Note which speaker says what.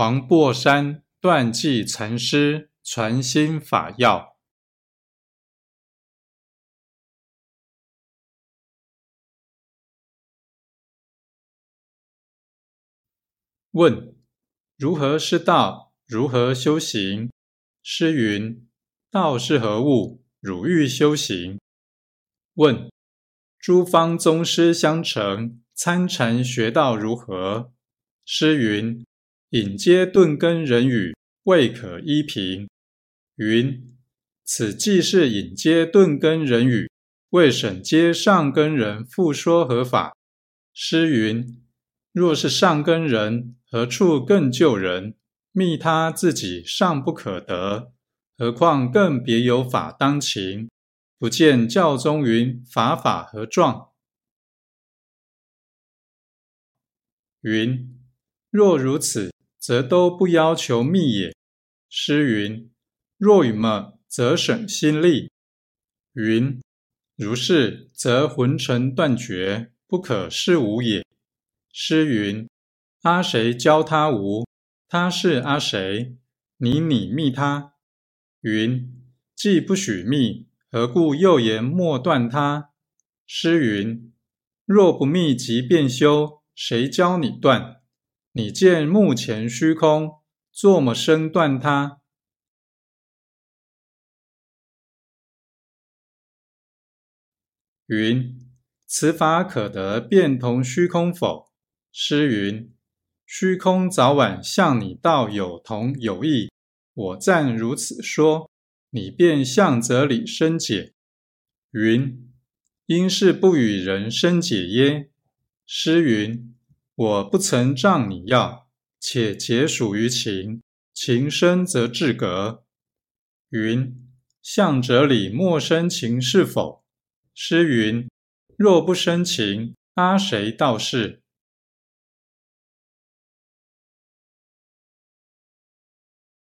Speaker 1: 黄檗山断际禅师传心法要。问：如何是道？如何修行？诗云：道是何物？汝欲修行？问：诸方宗师相承，参禅学道如何？诗云。引阶顿根人语，未可依凭。云：此既是引阶顿根人语，为审阶上根人复说何法？诗云：若是上根人，何处更救人？密他自己尚不可得，何况更别有法当勤？不见教中云：法法何状？云：若如此。则都不要求密也。诗云：“若与么，则省心力。”云：“如是，则魂尘断绝，不可是无也。”诗云：“阿谁教他无？他是阿谁？你拟密他？”云：“既不许密，何故又言莫断他？”诗云：“若不密即便修，谁教你断？”你见目前虚空，作么生断它？云：此法可得变同虚空否？诗云：虚空早晚向你道有同有异。我暂如此说，你便向则理生解。云：因是不与人生解耶？诗云。我不曾仗你要，且结属于情，情深则至格。云向哲理莫生情是否？诗云若不生情，阿谁道是？